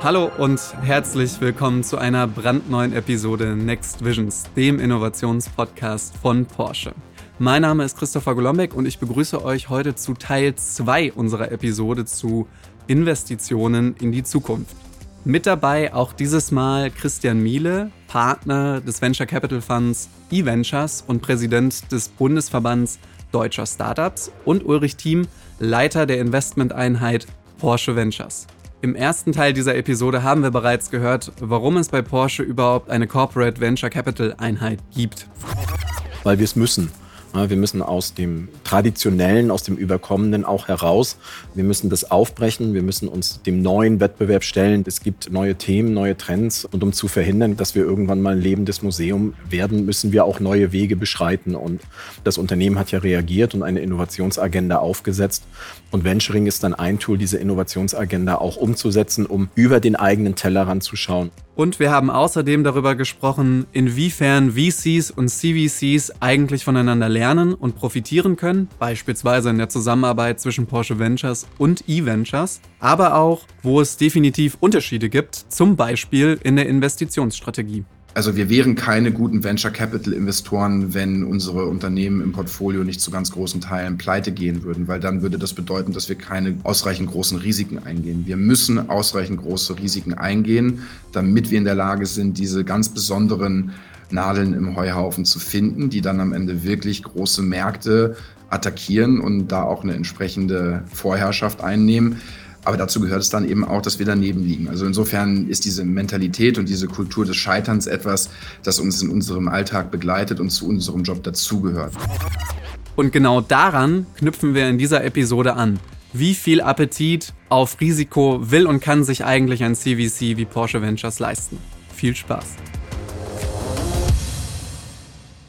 Hallo und herzlich willkommen zu einer brandneuen Episode Next Visions, dem Innovationspodcast von Porsche. Mein Name ist Christopher Golombek und ich begrüße euch heute zu Teil 2 unserer Episode zu Investitionen in die Zukunft. Mit dabei auch dieses Mal Christian Miele, Partner des Venture Capital Funds eVentures und Präsident des Bundesverbands deutscher Startups und Ulrich Thiem, Leiter der Investmenteinheit Porsche Ventures. Im ersten Teil dieser Episode haben wir bereits gehört, warum es bei Porsche überhaupt eine Corporate Venture Capital Einheit gibt. Weil wir es müssen. Wir müssen aus dem Traditionellen, aus dem Überkommenen auch heraus. Wir müssen das aufbrechen. Wir müssen uns dem neuen Wettbewerb stellen. Es gibt neue Themen, neue Trends. Und um zu verhindern, dass wir irgendwann mal ein lebendes Museum werden, müssen wir auch neue Wege beschreiten. Und das Unternehmen hat ja reagiert und eine Innovationsagenda aufgesetzt. Und Venturing ist dann ein Tool, diese Innovationsagenda auch umzusetzen, um über den eigenen Tellerrand zu schauen. Und wir haben außerdem darüber gesprochen, inwiefern VCs und CVCs eigentlich voneinander lernen und profitieren können, beispielsweise in der Zusammenarbeit zwischen Porsche Ventures und eVentures, aber auch, wo es definitiv Unterschiede gibt, zum Beispiel in der Investitionsstrategie. Also wir wären keine guten Venture Capital Investoren, wenn unsere Unternehmen im Portfolio nicht zu ganz großen Teilen pleite gehen würden, weil dann würde das bedeuten, dass wir keine ausreichend großen Risiken eingehen. Wir müssen ausreichend große Risiken eingehen, damit wir in der Lage sind, diese ganz besonderen Nadeln im Heuhaufen zu finden, die dann am Ende wirklich große Märkte attackieren und da auch eine entsprechende Vorherrschaft einnehmen. Aber dazu gehört es dann eben auch, dass wir daneben liegen. Also insofern ist diese Mentalität und diese Kultur des Scheiterns etwas, das uns in unserem Alltag begleitet und zu unserem Job dazugehört. Und genau daran knüpfen wir in dieser Episode an. Wie viel Appetit auf Risiko will und kann sich eigentlich ein CVC wie Porsche Ventures leisten? Viel Spaß.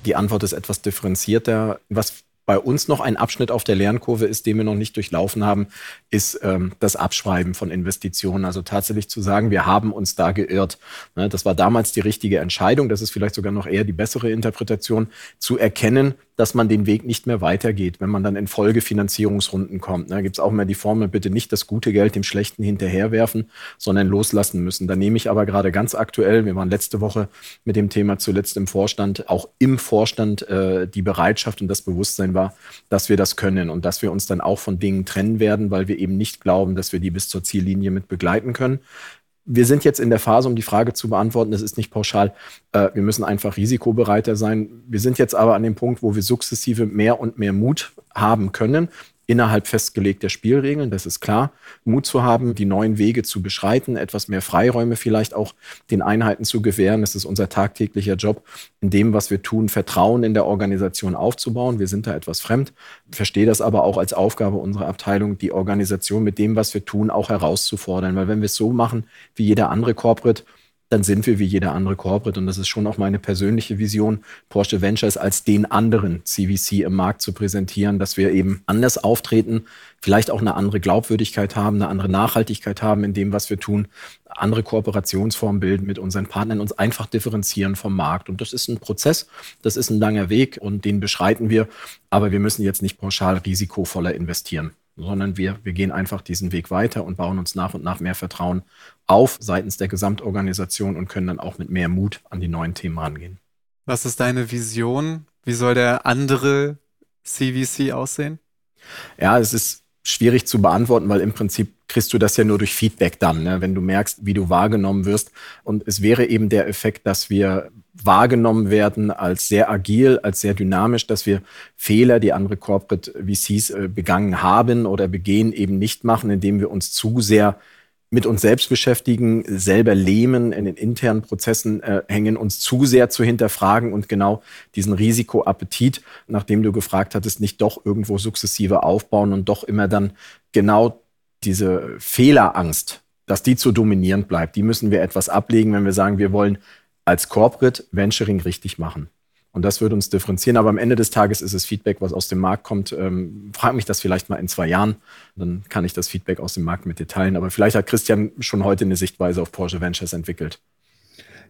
Die Antwort ist etwas differenzierter. Was bei uns noch ein Abschnitt auf der Lernkurve ist, den wir noch nicht durchlaufen haben, ist ähm, das Abschreiben von Investitionen. Also tatsächlich zu sagen, wir haben uns da geirrt. Ne, das war damals die richtige Entscheidung. Das ist vielleicht sogar noch eher die bessere Interpretation, zu erkennen, dass man den Weg nicht mehr weitergeht, wenn man dann in Folgefinanzierungsrunden kommt. Da ne, gibt es auch immer die Formel, bitte nicht das gute Geld dem Schlechten hinterherwerfen, sondern loslassen müssen. Da nehme ich aber gerade ganz aktuell, wir waren letzte Woche mit dem Thema zuletzt im Vorstand, auch im Vorstand äh, die Bereitschaft und das Bewusstsein war, dass wir das können und dass wir uns dann auch von Dingen trennen werden, weil wir eben nicht glauben, dass wir die bis zur Ziellinie mit begleiten können wir sind jetzt in der Phase, um die Frage zu beantworten, das ist nicht pauschal, äh, wir müssen einfach risikobereiter sein. Wir sind jetzt aber an dem Punkt, wo wir sukzessive mehr und mehr Mut haben können, innerhalb festgelegter Spielregeln, das ist klar, Mut zu haben, die neuen Wege zu beschreiten, etwas mehr Freiräume vielleicht auch den Einheiten zu gewähren. Das ist unser tagtäglicher Job, in dem, was wir tun, Vertrauen in der Organisation aufzubauen. Wir sind da etwas fremd, verstehe das aber auch als Aufgabe unserer Abteilung, die Organisation mit dem, was wir tun, auch herauszufordern. Weil wenn wir es so machen wie jeder andere Corporate, dann sind wir wie jeder andere Corporate. Und das ist schon auch meine persönliche Vision, Porsche Ventures als den anderen CVC im Markt zu präsentieren, dass wir eben anders auftreten, vielleicht auch eine andere Glaubwürdigkeit haben, eine andere Nachhaltigkeit haben in dem, was wir tun, andere Kooperationsformen bilden mit unseren Partnern, uns einfach differenzieren vom Markt. Und das ist ein Prozess, das ist ein langer Weg und den beschreiten wir. Aber wir müssen jetzt nicht pauschal risikovoller investieren sondern wir, wir gehen einfach diesen Weg weiter und bauen uns nach und nach mehr Vertrauen auf seitens der Gesamtorganisation und können dann auch mit mehr Mut an die neuen Themen rangehen. Was ist deine Vision? Wie soll der andere CVC aussehen? Ja, es ist schwierig zu beantworten, weil im Prinzip kriegst du das ja nur durch Feedback dann, ne? wenn du merkst, wie du wahrgenommen wirst. Und es wäre eben der Effekt, dass wir wahrgenommen werden als sehr agil, als sehr dynamisch, dass wir Fehler, die andere Corporate VCs äh, begangen haben oder begehen, eben nicht machen, indem wir uns zu sehr mit uns selbst beschäftigen, selber lähmen, in den internen Prozessen äh, hängen, uns zu sehr zu hinterfragen und genau diesen Risikoappetit, nachdem du gefragt hattest, nicht doch irgendwo sukzessive aufbauen und doch immer dann genau diese Fehlerangst, dass die zu dominierend bleibt, die müssen wir etwas ablegen, wenn wir sagen, wir wollen als Corporate Venturing richtig machen. Und das würde uns differenzieren. Aber am Ende des Tages ist es Feedback, was aus dem Markt kommt. Ähm, frag mich das vielleicht mal in zwei Jahren. Dann kann ich das Feedback aus dem Markt mit dir. Aber vielleicht hat Christian schon heute eine Sichtweise auf Porsche Ventures entwickelt.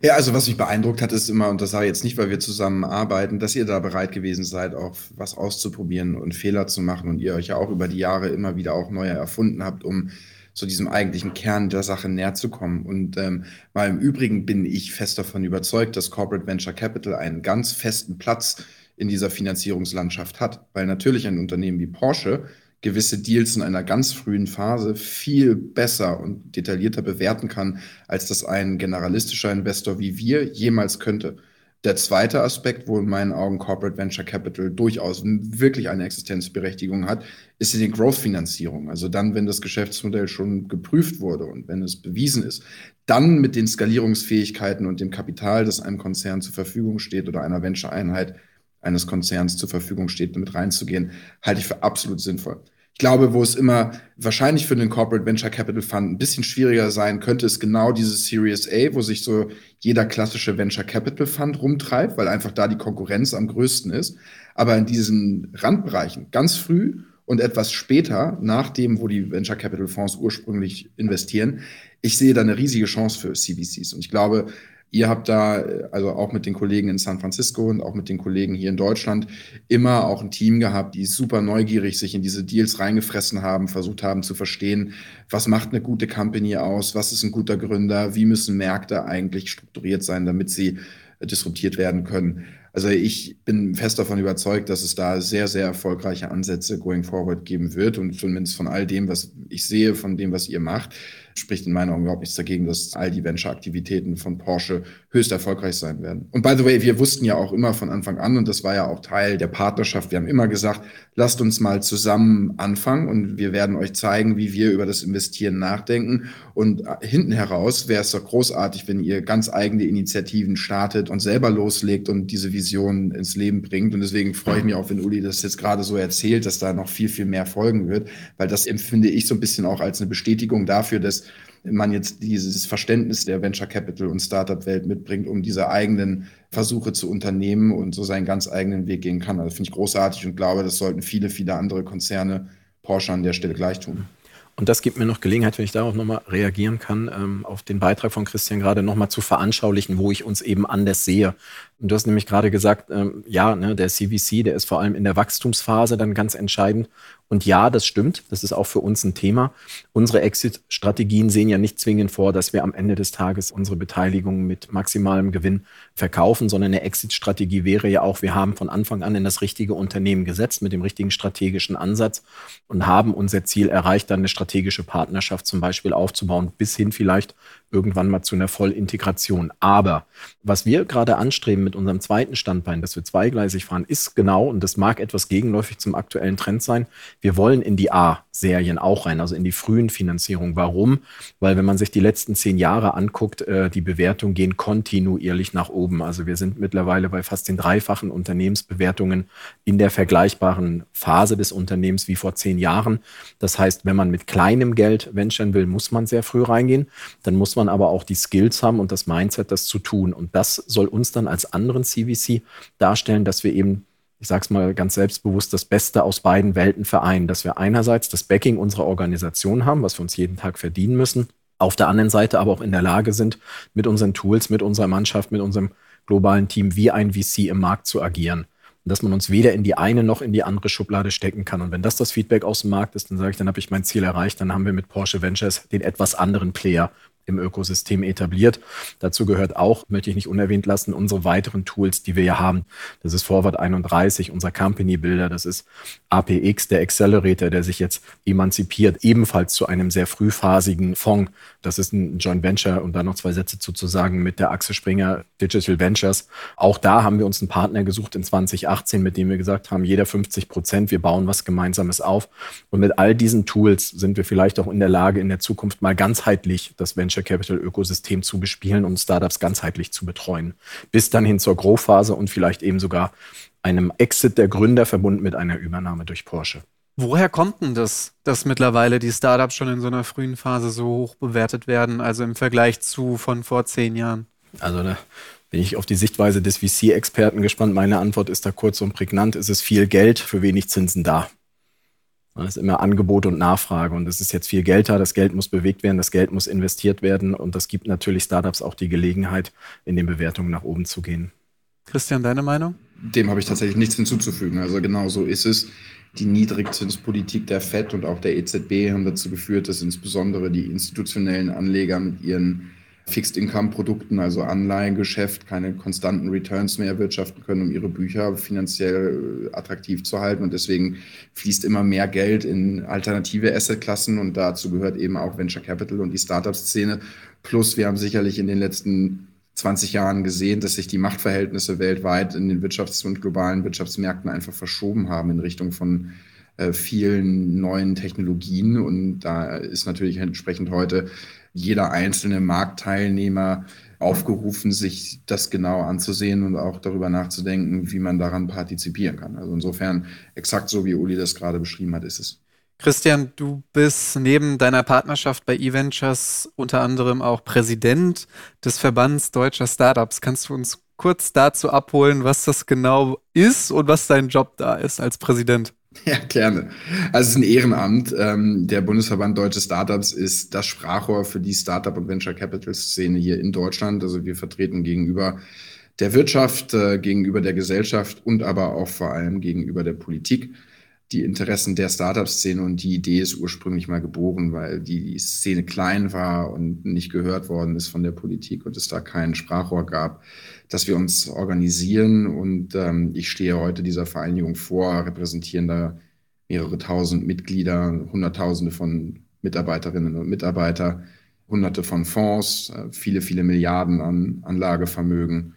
Ja, also was mich beeindruckt hat, ist immer, und das sage ich jetzt nicht, weil wir zusammen arbeiten, dass ihr da bereit gewesen seid, auch was auszuprobieren und Fehler zu machen und ihr euch ja auch über die Jahre immer wieder auch neue erfunden habt, um so diesem eigentlichen Kern der Sache näher zu kommen. Und ähm, weil im Übrigen bin ich fest davon überzeugt, dass Corporate Venture Capital einen ganz festen Platz in dieser Finanzierungslandschaft hat. Weil natürlich ein Unternehmen wie Porsche gewisse Deals in einer ganz frühen Phase viel besser und detaillierter bewerten kann, als das ein generalistischer Investor wie wir jemals könnte. Der zweite Aspekt, wo in meinen Augen Corporate Venture Capital durchaus wirklich eine Existenzberechtigung hat, ist die Growth-Finanzierung. Also dann, wenn das Geschäftsmodell schon geprüft wurde und wenn es bewiesen ist, dann mit den Skalierungsfähigkeiten und dem Kapital, das einem Konzern zur Verfügung steht oder einer Venture-Einheit eines Konzerns zur Verfügung steht, damit reinzugehen, halte ich für absolut sinnvoll. Ich glaube, wo es immer wahrscheinlich für den Corporate Venture Capital Fund ein bisschen schwieriger sein könnte, ist genau diese Series A, wo sich so jeder klassische Venture Capital Fund rumtreibt, weil einfach da die Konkurrenz am größten ist. Aber in diesen Randbereichen ganz früh und etwas später, nach dem, wo die Venture Capital Fonds ursprünglich investieren, ich sehe da eine riesige Chance für CVCs. Und ich glaube, Ihr habt da, also auch mit den Kollegen in San Francisco und auch mit den Kollegen hier in Deutschland, immer auch ein Team gehabt, die super neugierig sich in diese Deals reingefressen haben, versucht haben zu verstehen, was macht eine gute Company aus, was ist ein guter Gründer, wie müssen Märkte eigentlich strukturiert sein, damit sie disruptiert werden können. Also ich bin fest davon überzeugt, dass es da sehr, sehr erfolgreiche Ansätze going forward geben wird und zumindest von all dem, was ich sehe, von dem, was ihr macht, spricht in meinen Augen überhaupt nichts dagegen, dass all die Venture-Aktivitäten von Porsche höchst erfolgreich sein werden. Und by the way, wir wussten ja auch immer von Anfang an, und das war ja auch Teil der Partnerschaft, wir haben immer gesagt, lasst uns mal zusammen anfangen und wir werden euch zeigen, wie wir über das Investieren nachdenken. Und hinten heraus wäre es doch großartig, wenn ihr ganz eigene Initiativen startet und selber loslegt und diese Vision ins Leben bringt. Und deswegen freue ich mich auch, wenn Uli das jetzt gerade so erzählt, dass da noch viel, viel mehr folgen wird, weil das empfinde ich so ein bisschen auch als eine Bestätigung dafür, dass man jetzt dieses Verständnis der Venture Capital und Startup-Welt mitbringt, um diese eigenen Versuche zu unternehmen und so seinen ganz eigenen Weg gehen kann. Also finde ich großartig und glaube, das sollten viele, viele andere Konzerne Porsche an der Stelle gleich tun. Und das gibt mir noch Gelegenheit, wenn ich darauf nochmal reagieren kann, ähm, auf den Beitrag von Christian gerade nochmal zu veranschaulichen, wo ich uns eben anders sehe. Und du hast nämlich gerade gesagt, ähm, ja, ne, der CVC, der ist vor allem in der Wachstumsphase dann ganz entscheidend. Und ja, das stimmt. Das ist auch für uns ein Thema. Unsere Exit-Strategien sehen ja nicht zwingend vor, dass wir am Ende des Tages unsere Beteiligung mit maximalem Gewinn verkaufen, sondern eine Exit-Strategie wäre ja auch, wir haben von Anfang an in das richtige Unternehmen gesetzt mit dem richtigen strategischen Ansatz und haben unser Ziel erreicht, dann eine strategische Partnerschaft zum Beispiel aufzubauen, bis hin vielleicht irgendwann mal zu einer Vollintegration. Aber was wir gerade anstreben mit unserem zweiten Standbein, dass wir zweigleisig fahren, ist genau, und das mag etwas gegenläufig zum aktuellen Trend sein, wir wollen in die A-Serien auch rein, also in die frühen Finanzierungen. Warum? Weil wenn man sich die letzten zehn Jahre anguckt, äh, die Bewertungen gehen kontinuierlich nach oben. Also wir sind mittlerweile bei fast den dreifachen Unternehmensbewertungen in der vergleichbaren Phase des Unternehmens wie vor zehn Jahren. Das heißt, wenn man mit kleinem Geld venturen will, muss man sehr früh reingehen. Dann muss man aber auch die Skills haben und das Mindset, das zu tun. Und das soll uns dann als anderen CVC darstellen, dass wir eben ich sage es mal ganz selbstbewusst, das Beste aus beiden Welten vereinen. Dass wir einerseits das Backing unserer Organisation haben, was wir uns jeden Tag verdienen müssen, auf der anderen Seite aber auch in der Lage sind, mit unseren Tools, mit unserer Mannschaft, mit unserem globalen Team wie ein VC im Markt zu agieren. Und dass man uns weder in die eine noch in die andere Schublade stecken kann. Und wenn das das Feedback aus dem Markt ist, dann sage ich, dann habe ich mein Ziel erreicht. Dann haben wir mit Porsche Ventures den etwas anderen Player im Ökosystem etabliert. Dazu gehört auch, möchte ich nicht unerwähnt lassen, unsere weiteren Tools, die wir ja haben. Das ist Forward 31, unser Company Builder, das ist APX, der Accelerator, der sich jetzt emanzipiert, ebenfalls zu einem sehr frühphasigen Fonds. Das ist ein Joint Venture und da noch zwei Sätze zu, mit der Axel Springer Digital Ventures. Auch da haben wir uns einen Partner gesucht in 2018, mit dem wir gesagt haben, jeder 50 Prozent, wir bauen was Gemeinsames auf. Und mit all diesen Tools sind wir vielleicht auch in der Lage, in der Zukunft mal ganzheitlich das Venture Venture Capital Ökosystem zu bespielen und Startups ganzheitlich zu betreuen. Bis dann hin zur Growth-Phase und vielleicht eben sogar einem Exit der Gründer verbunden mit einer Übernahme durch Porsche. Woher kommt denn das, dass mittlerweile die Startups schon in so einer frühen Phase so hoch bewertet werden, also im Vergleich zu von vor zehn Jahren? Also da bin ich auf die Sichtweise des VC-Experten gespannt. Meine Antwort ist da kurz und prägnant. Es ist viel Geld für wenig Zinsen da. Es ist immer Angebot und Nachfrage und es ist jetzt viel Geld da, das Geld muss bewegt werden, das Geld muss investiert werden und das gibt natürlich Startups auch die Gelegenheit, in den Bewertungen nach oben zu gehen. Christian, deine Meinung? Dem habe ich tatsächlich nichts hinzuzufügen. Also genau so ist es. Die Niedrigzinspolitik der FED und auch der EZB haben dazu geführt, dass insbesondere die institutionellen Anleger mit ihren Fixed-Income-Produkten, also Anleihengeschäft, keine konstanten Returns mehr erwirtschaften können, um ihre Bücher finanziell äh, attraktiv zu halten. Und deswegen fließt immer mehr Geld in alternative Assetklassen und dazu gehört eben auch Venture Capital und die Startup-Szene. Plus wir haben sicherlich in den letzten 20 Jahren gesehen, dass sich die Machtverhältnisse weltweit in den Wirtschafts- und globalen Wirtschaftsmärkten einfach verschoben haben in Richtung von äh, vielen neuen Technologien. Und da ist natürlich entsprechend heute jeder einzelne Marktteilnehmer aufgerufen, sich das genau anzusehen und auch darüber nachzudenken, wie man daran partizipieren kann. Also insofern exakt so, wie Uli das gerade beschrieben hat, ist es. Christian, du bist neben deiner Partnerschaft bei eVentures unter anderem auch Präsident des Verbands deutscher Startups. Kannst du uns kurz dazu abholen, was das genau ist und was dein Job da ist als Präsident? Ja, gerne. Also es ist ein Ehrenamt. Ähm, der Bundesverband Deutsche Startups ist das Sprachrohr für die Startup- und Venture Capital-Szene hier in Deutschland. Also wir vertreten gegenüber der Wirtschaft, äh, gegenüber der Gesellschaft und aber auch vor allem gegenüber der Politik die Interessen der Startup-Szene und die Idee ist ursprünglich mal geboren, weil die Szene klein war und nicht gehört worden ist von der Politik und es da kein Sprachrohr gab, dass wir uns organisieren. Und ähm, ich stehe heute dieser Vereinigung vor, repräsentieren da mehrere tausend Mitglieder, Hunderttausende von Mitarbeiterinnen und Mitarbeiter, Hunderte von Fonds, äh, viele, viele Milliarden an Anlagevermögen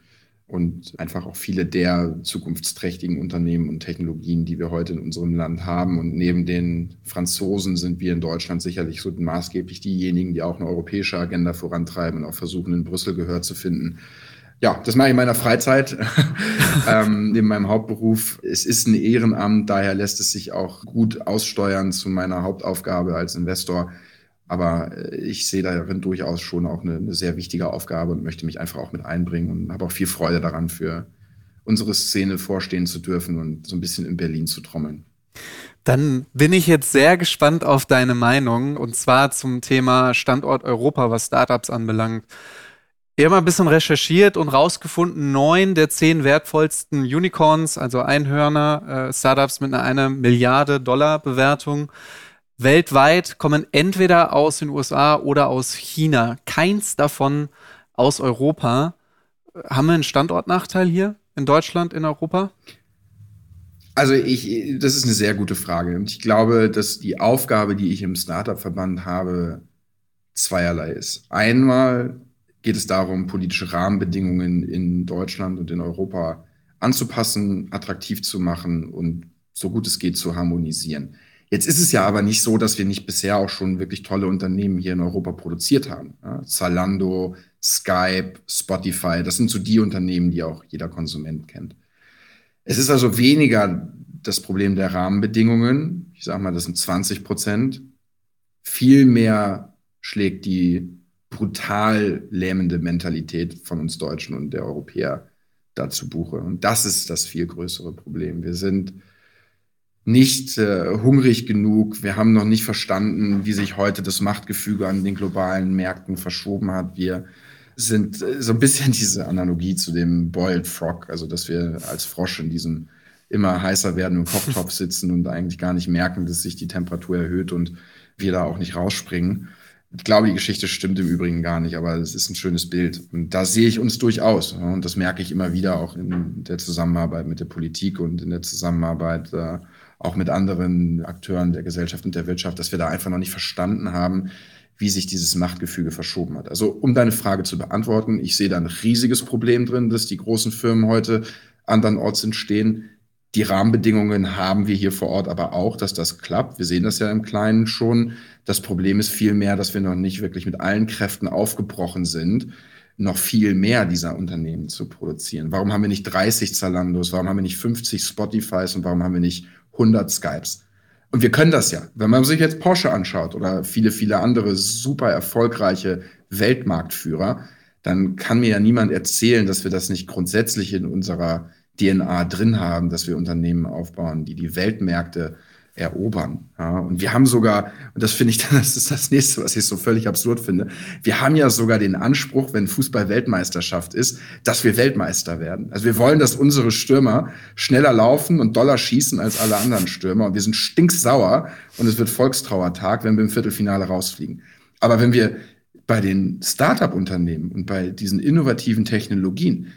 und einfach auch viele der zukunftsträchtigen Unternehmen und Technologien, die wir heute in unserem Land haben. Und neben den Franzosen sind wir in Deutschland sicherlich so maßgeblich diejenigen, die auch eine europäische Agenda vorantreiben und auch versuchen, in Brüssel Gehör zu finden. Ja, das mache ich in meiner Freizeit, ähm, neben meinem Hauptberuf. Es ist ein Ehrenamt, daher lässt es sich auch gut aussteuern zu meiner Hauptaufgabe als Investor aber äh, ich sehe darin durchaus schon auch eine, eine, sehr wichtige Aufgabe und möchte mich einfach auch mit einbringen und habe auch viel Freude daran, für unsere Szene vorstehen zu dürfen und so ein bisschen in Berlin zu trommeln. Dann bin ich jetzt sehr gespannt auf deine Meinung und zwar zum Thema Standort Europa, was Startups anbelangt. Ich habe ein bisschen recherchiert und rausgefunden, neun der zehn wertvollsten Unicorns, also Einhörner, äh, Startups mit einer, einer Milliarde Dollar Bewertung, weltweit kommen entweder aus den USA oder aus China. Keins davon aus Europa. Haben wir einen Standortnachteil hier in Deutschland, in Europa? Also ich, das ist eine sehr gute Frage. Und ich glaube, dass die Aufgabe, die ich im Startup-Verband habe, zweierlei ist. Einmal geht es darum, politische Rahmenbedingungen in Deutschland und in Europa anzupassen, attraktiv zu machen und so gut es geht zu harmonisieren. Jetzt ist es ja aber nicht so, dass wir nicht bisher auch schon wirklich tolle Unternehmen hier in Europa produziert haben. Ja, Zalando, Skype, Spotify, das sind so die Unternehmen, die auch jeder Konsument kennt. Es ist also weniger das Problem der Rahmenbedingungen. Ich sage mal, das sind 20 Prozent. Vielmehr schlägt die brutal lähmende Mentalität von uns Deutschen und der Europäer dazu Buche. Und das ist das viel größere Problem. Wir sind nicht äh, hungrig genug. Wir haben noch nicht verstanden, wie sich heute das Machtgefüge an den globalen Märkten verschoben hat. Wir sind äh, so ein bisschen diese Analogie zu dem Boiled Frog, also dass wir als Frosch in diesem immer heißer werdenden Kochtopf sitzen und eigentlich gar nicht merken, dass sich die Temperatur erhöht und wir da auch nicht rausspringen. Ich glaube, die Geschichte stimmt im Übrigen gar nicht, aber es ist ein schönes Bild. Und da sehe ich uns durchaus. Und das merke ich immer wieder auch in der Zusammenarbeit mit der Politik und in der Zusammenarbeit äh, auch mit anderen Akteuren der Gesellschaft und der Wirtschaft, dass wir da einfach noch nicht verstanden haben, wie sich dieses Machtgefüge verschoben hat. Also um deine Frage zu beantworten, ich sehe da ein riesiges Problem drin, dass die großen Firmen heute andernorts entstehen. Die Rahmenbedingungen haben wir hier vor Ort aber auch, dass das klappt. Wir sehen das ja im Kleinen schon. Das Problem ist vielmehr, dass wir noch nicht wirklich mit allen Kräften aufgebrochen sind, noch viel mehr dieser Unternehmen zu produzieren. Warum haben wir nicht 30 Zalandos? Warum haben wir nicht 50 Spotifys? Und warum haben wir nicht 100 Skypes. Und wir können das ja. Wenn man sich jetzt Porsche anschaut oder viele, viele andere super erfolgreiche Weltmarktführer, dann kann mir ja niemand erzählen, dass wir das nicht grundsätzlich in unserer DNA drin haben, dass wir Unternehmen aufbauen, die die Weltmärkte erobern. Ja, und wir haben sogar, und das finde ich, das ist das nächste, was ich so völlig absurd finde, wir haben ja sogar den Anspruch, wenn Fußball Weltmeisterschaft ist, dass wir Weltmeister werden. Also wir wollen, dass unsere Stürmer schneller laufen und doller schießen als alle anderen Stürmer. Und wir sind stinksauer und es wird Volkstrauertag, wenn wir im Viertelfinale rausfliegen. Aber wenn wir bei den Start-up-Unternehmen und bei diesen innovativen Technologien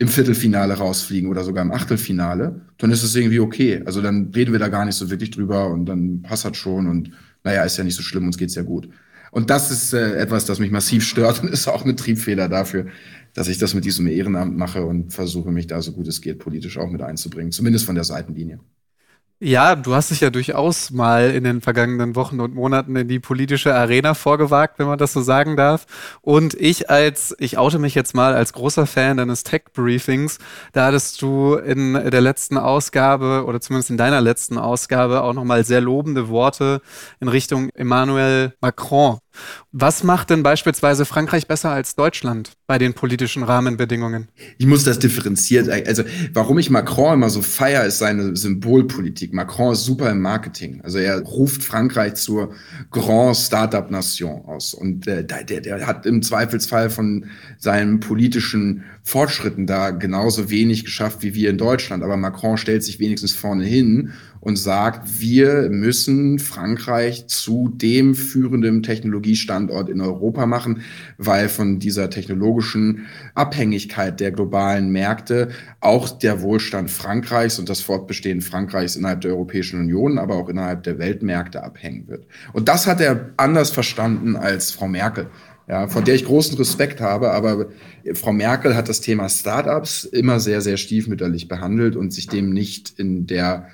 im Viertelfinale rausfliegen oder sogar im Achtelfinale, dann ist es irgendwie okay. Also dann reden wir da gar nicht so wirklich drüber und dann passt das schon und naja, ist ja nicht so schlimm, uns geht's ja gut. Und das ist äh, etwas, das mich massiv stört und ist auch ein Triebfehler dafür, dass ich das mit diesem Ehrenamt mache und versuche, mich da so gut es geht politisch auch mit einzubringen, zumindest von der Seitenlinie. Ja, du hast dich ja durchaus mal in den vergangenen Wochen und Monaten in die politische Arena vorgewagt, wenn man das so sagen darf. Und ich als, ich oute mich jetzt mal als großer Fan deines Tech-Briefings, da hattest du in der letzten Ausgabe oder zumindest in deiner letzten Ausgabe auch nochmal sehr lobende Worte in Richtung Emmanuel Macron was macht denn beispielsweise Frankreich besser als Deutschland bei den politischen Rahmenbedingungen? Ich muss das differenziert. Also, warum ich Macron immer so feier, ist seine Symbolpolitik. Macron ist super im Marketing. Also, er ruft Frankreich zur Grand Startup Nation aus. Und äh, der, der hat im Zweifelsfall von seinen politischen Fortschritten da genauso wenig geschafft wie wir in Deutschland. Aber Macron stellt sich wenigstens vorne hin und sagt, wir müssen Frankreich zu dem führenden Technologiestandort in Europa machen, weil von dieser technologischen Abhängigkeit der globalen Märkte auch der Wohlstand Frankreichs und das Fortbestehen Frankreichs innerhalb der Europäischen Union, aber auch innerhalb der Weltmärkte abhängen wird. Und das hat er anders verstanden als Frau Merkel. Ja, von der ich großen Respekt habe, aber Frau Merkel hat das Thema Startups immer sehr, sehr stiefmütterlich behandelt und sich dem nicht in der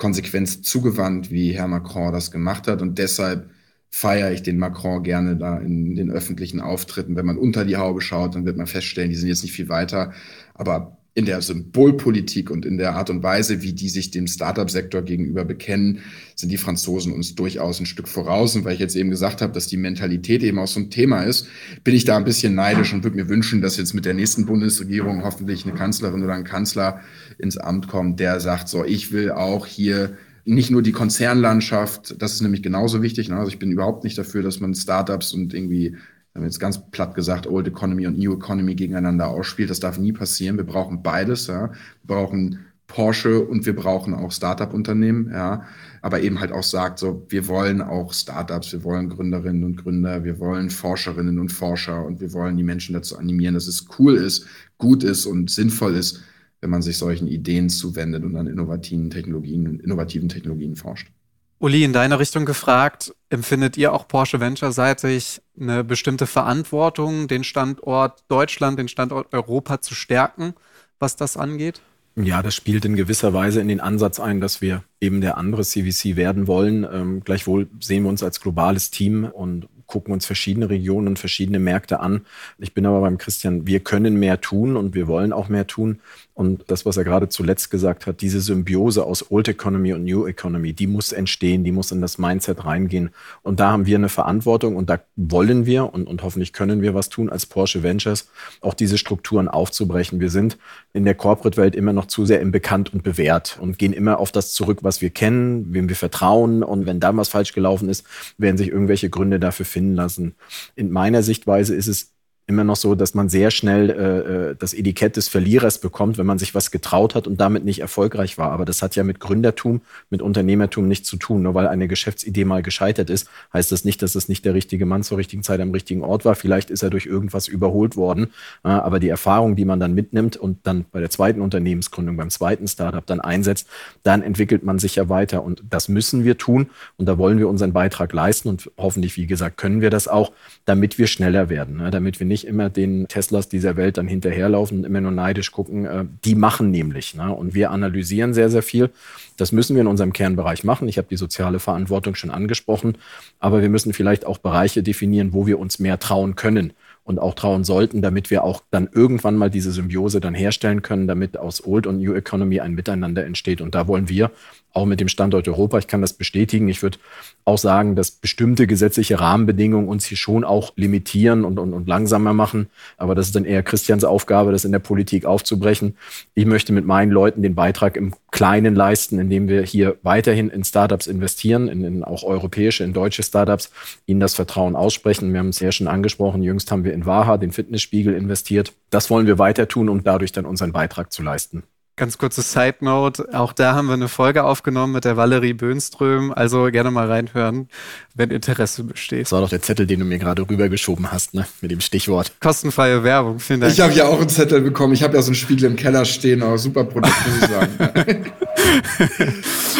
Konsequenz zugewandt, wie Herr Macron das gemacht hat. Und deshalb feiere ich den Macron gerne da in den öffentlichen Auftritten. Wenn man unter die Haube schaut, dann wird man feststellen, die sind jetzt nicht viel weiter. Aber in der Symbolpolitik und in der Art und Weise, wie die sich dem Startup-Sektor gegenüber bekennen, sind die Franzosen uns durchaus ein Stück voraus. Und weil ich jetzt eben gesagt habe, dass die Mentalität eben auch so ein Thema ist, bin ich da ein bisschen neidisch und würde mir wünschen, dass jetzt mit der nächsten Bundesregierung hoffentlich eine Kanzlerin oder ein Kanzler ins Amt kommt, der sagt, so, ich will auch hier nicht nur die Konzernlandschaft, das ist nämlich genauso wichtig. Ne? Also ich bin überhaupt nicht dafür, dass man Startups und irgendwie haben jetzt ganz platt gesagt, Old Economy und New Economy gegeneinander ausspielt. Das darf nie passieren. Wir brauchen beides. Ja. Wir brauchen Porsche und wir brauchen auch Startup-Unternehmen, ja, aber eben halt auch sagt, so, wir wollen auch Startups, wir wollen Gründerinnen und Gründer, wir wollen Forscherinnen und Forscher und wir wollen die Menschen dazu animieren, dass es cool ist, gut ist und sinnvoll ist, wenn man sich solchen Ideen zuwendet und an innovativen Technologien, innovativen Technologien forscht. Uli, in deine Richtung gefragt, empfindet ihr auch Porsche Venture-seitig eine bestimmte Verantwortung, den Standort Deutschland, den Standort Europa zu stärken, was das angeht? Ja, das spielt in gewisser Weise in den Ansatz ein, dass wir eben der andere CVC werden wollen. Ähm, gleichwohl sehen wir uns als globales Team und gucken uns verschiedene Regionen und verschiedene Märkte an. Ich bin aber beim Christian, wir können mehr tun und wir wollen auch mehr tun. Und das, was er gerade zuletzt gesagt hat, diese Symbiose aus Old Economy und New Economy, die muss entstehen, die muss in das Mindset reingehen. Und da haben wir eine Verantwortung und da wollen wir und, und hoffentlich können wir was tun als Porsche Ventures, auch diese Strukturen aufzubrechen. Wir sind in der Corporate-Welt immer noch zu sehr im Bekannt und bewährt und gehen immer auf das zurück, was wir kennen, wem wir vertrauen. Und wenn da was falsch gelaufen ist, werden sich irgendwelche Gründe dafür finden lassen. In meiner Sichtweise ist es immer noch so, dass man sehr schnell äh, äh, das Etikett des Verlierers bekommt, wenn man sich was getraut hat und damit nicht erfolgreich war. Aber das hat ja mit Gründertum, mit Unternehmertum nichts zu tun. Nur weil eine Geschäftsidee mal gescheitert ist, heißt das nicht, dass es nicht der richtige Mann zur richtigen Zeit am richtigen Ort war. Vielleicht ist er durch irgendwas überholt worden. Aber die Erfahrung, die man dann mitnimmt und dann bei der zweiten Unternehmensgründung, beim zweiten Startup dann einsetzt, dann entwickelt man sich ja weiter. Und das müssen wir tun. Und da wollen wir unseren Beitrag leisten. Und hoffentlich, wie gesagt, können wir das auch, damit wir schneller werden, ne? damit wir nicht nicht immer den Teslas dieser Welt dann hinterherlaufen und immer nur neidisch gucken. Äh, die machen nämlich. Ne? Und wir analysieren sehr, sehr viel. Das müssen wir in unserem Kernbereich machen. Ich habe die soziale Verantwortung schon angesprochen. Aber wir müssen vielleicht auch Bereiche definieren, wo wir uns mehr trauen können und auch trauen sollten, damit wir auch dann irgendwann mal diese Symbiose dann herstellen können, damit aus Old und New Economy ein Miteinander entsteht. Und da wollen wir auch mit dem Standort Europa, ich kann das bestätigen, ich würde auch sagen, dass bestimmte gesetzliche Rahmenbedingungen uns hier schon auch limitieren und, und, und langsamer machen. Aber das ist dann eher Christians Aufgabe, das in der Politik aufzubrechen. Ich möchte mit meinen Leuten den Beitrag im Kleinen leisten, indem wir hier weiterhin in Startups investieren, in, in auch europäische, in deutsche Startups, ihnen das Vertrauen aussprechen. Wir haben es ja schon angesprochen, jüngst haben wir in Waha, den Fitnessspiegel, investiert. Das wollen wir weiter tun, um dadurch dann unseren Beitrag zu leisten. Ganz kurze Side Note, auch da haben wir eine Folge aufgenommen mit der Valerie Böhnström, also gerne mal reinhören, wenn Interesse besteht. Das war doch der Zettel, den du mir gerade rübergeschoben hast, ne? mit dem Stichwort. Kostenfreie Werbung, vielen Dank. Ich habe ja auch einen Zettel bekommen, ich habe ja so einen Spiegel im Keller stehen, aber super Produkt, muss ich sagen.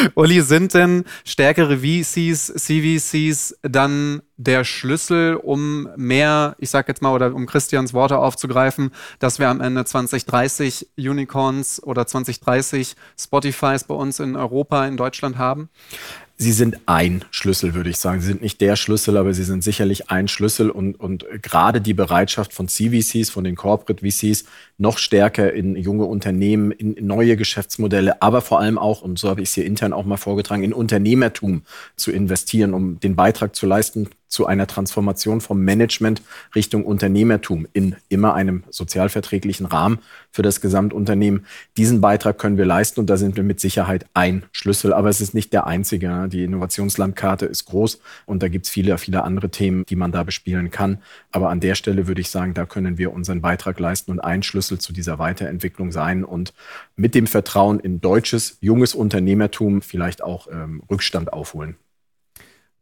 Uli, sind denn stärkere VCs, CVCs dann der Schlüssel, um mehr, ich sag jetzt mal, oder um Christians Worte aufzugreifen, dass wir am Ende 2030 Unicorns oder 2030 Spotifys bei uns in Europa, in Deutschland haben? Sie sind ein Schlüssel, würde ich sagen. Sie sind nicht der Schlüssel, aber sie sind sicherlich ein Schlüssel und, und gerade die Bereitschaft von CVCs, von den Corporate VCs, noch stärker in junge Unternehmen, in neue Geschäftsmodelle, aber vor allem auch, und so habe ich es hier intern auch mal vorgetragen, in Unternehmertum zu investieren, um den Beitrag zu leisten zu einer Transformation vom Management Richtung Unternehmertum in immer einem sozialverträglichen Rahmen für das Gesamtunternehmen. Diesen Beitrag können wir leisten und da sind wir mit Sicherheit ein Schlüssel, aber es ist nicht der einzige. Die Innovationslandkarte ist groß und da gibt es viele, viele andere Themen, die man da bespielen kann. Aber an der Stelle würde ich sagen, da können wir unseren Beitrag leisten und ein Schlüssel zu dieser Weiterentwicklung sein und mit dem Vertrauen in deutsches, junges Unternehmertum vielleicht auch ähm, Rückstand aufholen.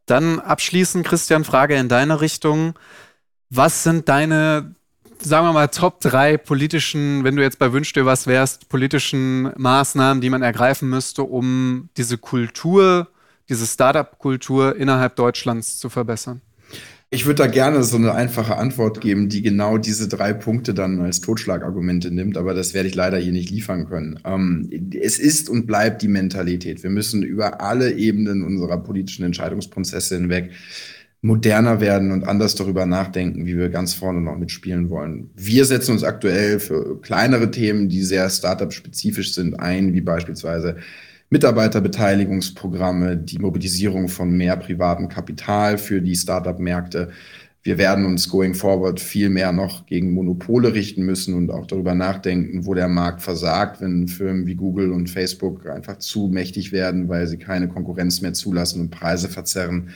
Dann abschließend, Christian, Frage in deine Richtung. Was sind deine, sagen wir mal, Top drei politischen, wenn du jetzt bei Wünsch dir was wärst, politischen Maßnahmen, die man ergreifen müsste, um diese Kultur, diese Startup-Kultur innerhalb Deutschlands zu verbessern? Ich würde da gerne so eine einfache Antwort geben, die genau diese drei Punkte dann als Totschlagargumente nimmt, aber das werde ich leider hier nicht liefern können. Ähm, es ist und bleibt die Mentalität. Wir müssen über alle Ebenen unserer politischen Entscheidungsprozesse hinweg moderner werden und anders darüber nachdenken, wie wir ganz vorne noch mitspielen wollen. Wir setzen uns aktuell für kleinere Themen, die sehr Startup-spezifisch sind, ein, wie beispielsweise Mitarbeiterbeteiligungsprogramme, die Mobilisierung von mehr privatem Kapital für die Startup-Märkte. Wir werden uns going forward viel mehr noch gegen Monopole richten müssen und auch darüber nachdenken, wo der Markt versagt, wenn Firmen wie Google und Facebook einfach zu mächtig werden, weil sie keine Konkurrenz mehr zulassen und Preise verzerren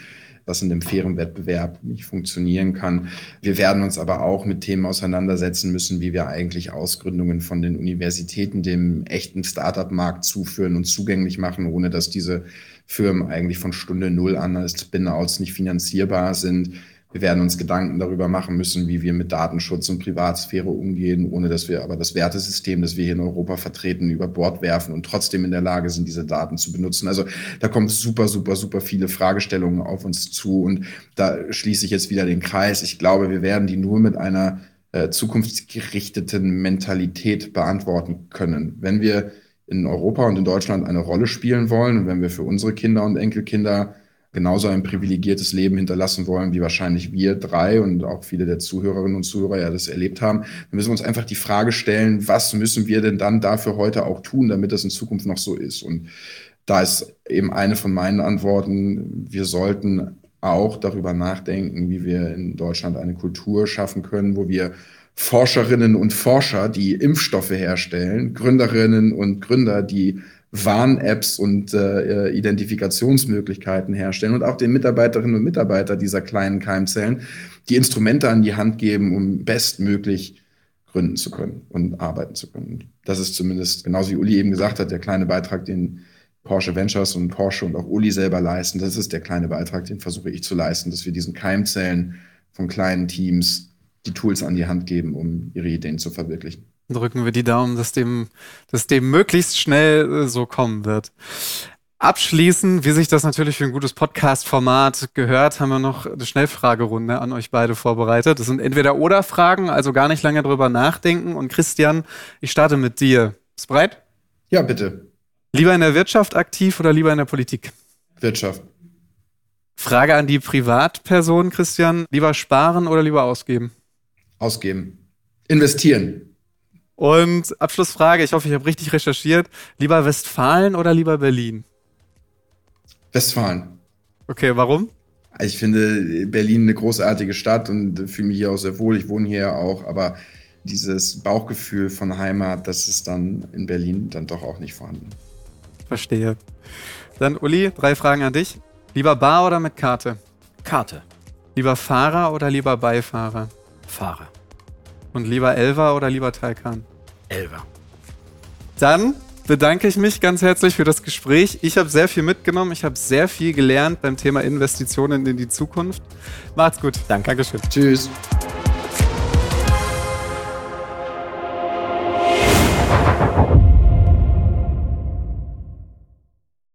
was in einem fairen Wettbewerb nicht funktionieren kann. Wir werden uns aber auch mit Themen auseinandersetzen müssen, wie wir eigentlich Ausgründungen von den Universitäten dem echten Startup-Markt zuführen und zugänglich machen, ohne dass diese Firmen eigentlich von Stunde Null an als Spin-outs nicht finanzierbar sind. Wir werden uns Gedanken darüber machen müssen, wie wir mit Datenschutz und Privatsphäre umgehen, ohne dass wir aber das Wertesystem, das wir hier in Europa vertreten, über Bord werfen und trotzdem in der Lage sind, diese Daten zu benutzen. Also da kommen super, super, super viele Fragestellungen auf uns zu und da schließe ich jetzt wieder den Kreis. Ich glaube, wir werden die nur mit einer äh, zukunftsgerichteten Mentalität beantworten können. Wenn wir in Europa und in Deutschland eine Rolle spielen wollen und wenn wir für unsere Kinder und Enkelkinder genauso ein privilegiertes Leben hinterlassen wollen, wie wahrscheinlich wir drei und auch viele der Zuhörerinnen und Zuhörer ja das erlebt haben, dann müssen wir uns einfach die Frage stellen, was müssen wir denn dann dafür heute auch tun, damit das in Zukunft noch so ist? Und da ist eben eine von meinen Antworten, wir sollten auch darüber nachdenken, wie wir in Deutschland eine Kultur schaffen können, wo wir Forscherinnen und Forscher, die Impfstoffe herstellen, Gründerinnen und Gründer, die Warn-Apps und äh, Identifikationsmöglichkeiten herstellen und auch den Mitarbeiterinnen und Mitarbeitern dieser kleinen Keimzellen die Instrumente an die Hand geben, um bestmöglich gründen zu können und arbeiten zu können. Das ist zumindest, genauso wie Uli eben gesagt hat, der kleine Beitrag, den Porsche Ventures und Porsche und auch Uli selber leisten. Das ist der kleine Beitrag, den versuche ich zu leisten, dass wir diesen Keimzellen von kleinen Teams die Tools an die Hand geben, um ihre Ideen zu verwirklichen drücken wir die Daumen, dass dem, dass dem möglichst schnell äh, so kommen wird. Abschließend, wie sich das natürlich für ein gutes Podcast-Format gehört, haben wir noch eine Schnellfragerunde an euch beide vorbereitet. Das sind entweder oder Fragen, also gar nicht lange drüber nachdenken. Und Christian, ich starte mit dir. Bist du bereit? Ja, bitte. Lieber in der Wirtschaft aktiv oder lieber in der Politik? Wirtschaft. Frage an die Privatperson, Christian. Lieber sparen oder lieber ausgeben? Ausgeben. Investieren. Und Abschlussfrage, ich hoffe, ich habe richtig recherchiert. Lieber Westfalen oder lieber Berlin? Westfalen. Okay, warum? Ich finde Berlin eine großartige Stadt und fühle mich hier auch sehr wohl. Ich wohne hier auch, aber dieses Bauchgefühl von Heimat, das ist dann in Berlin dann doch auch nicht vorhanden. Verstehe. Dann, Uli, drei Fragen an dich. Lieber Bar oder mit Karte? Karte. Lieber Fahrer oder lieber Beifahrer? Fahrer. Und lieber Elva oder lieber Taycan? Elva. Dann bedanke ich mich ganz herzlich für das Gespräch. Ich habe sehr viel mitgenommen. Ich habe sehr viel gelernt beim Thema Investitionen in die Zukunft. Macht's gut. Danke. Dankeschön. Tschüss.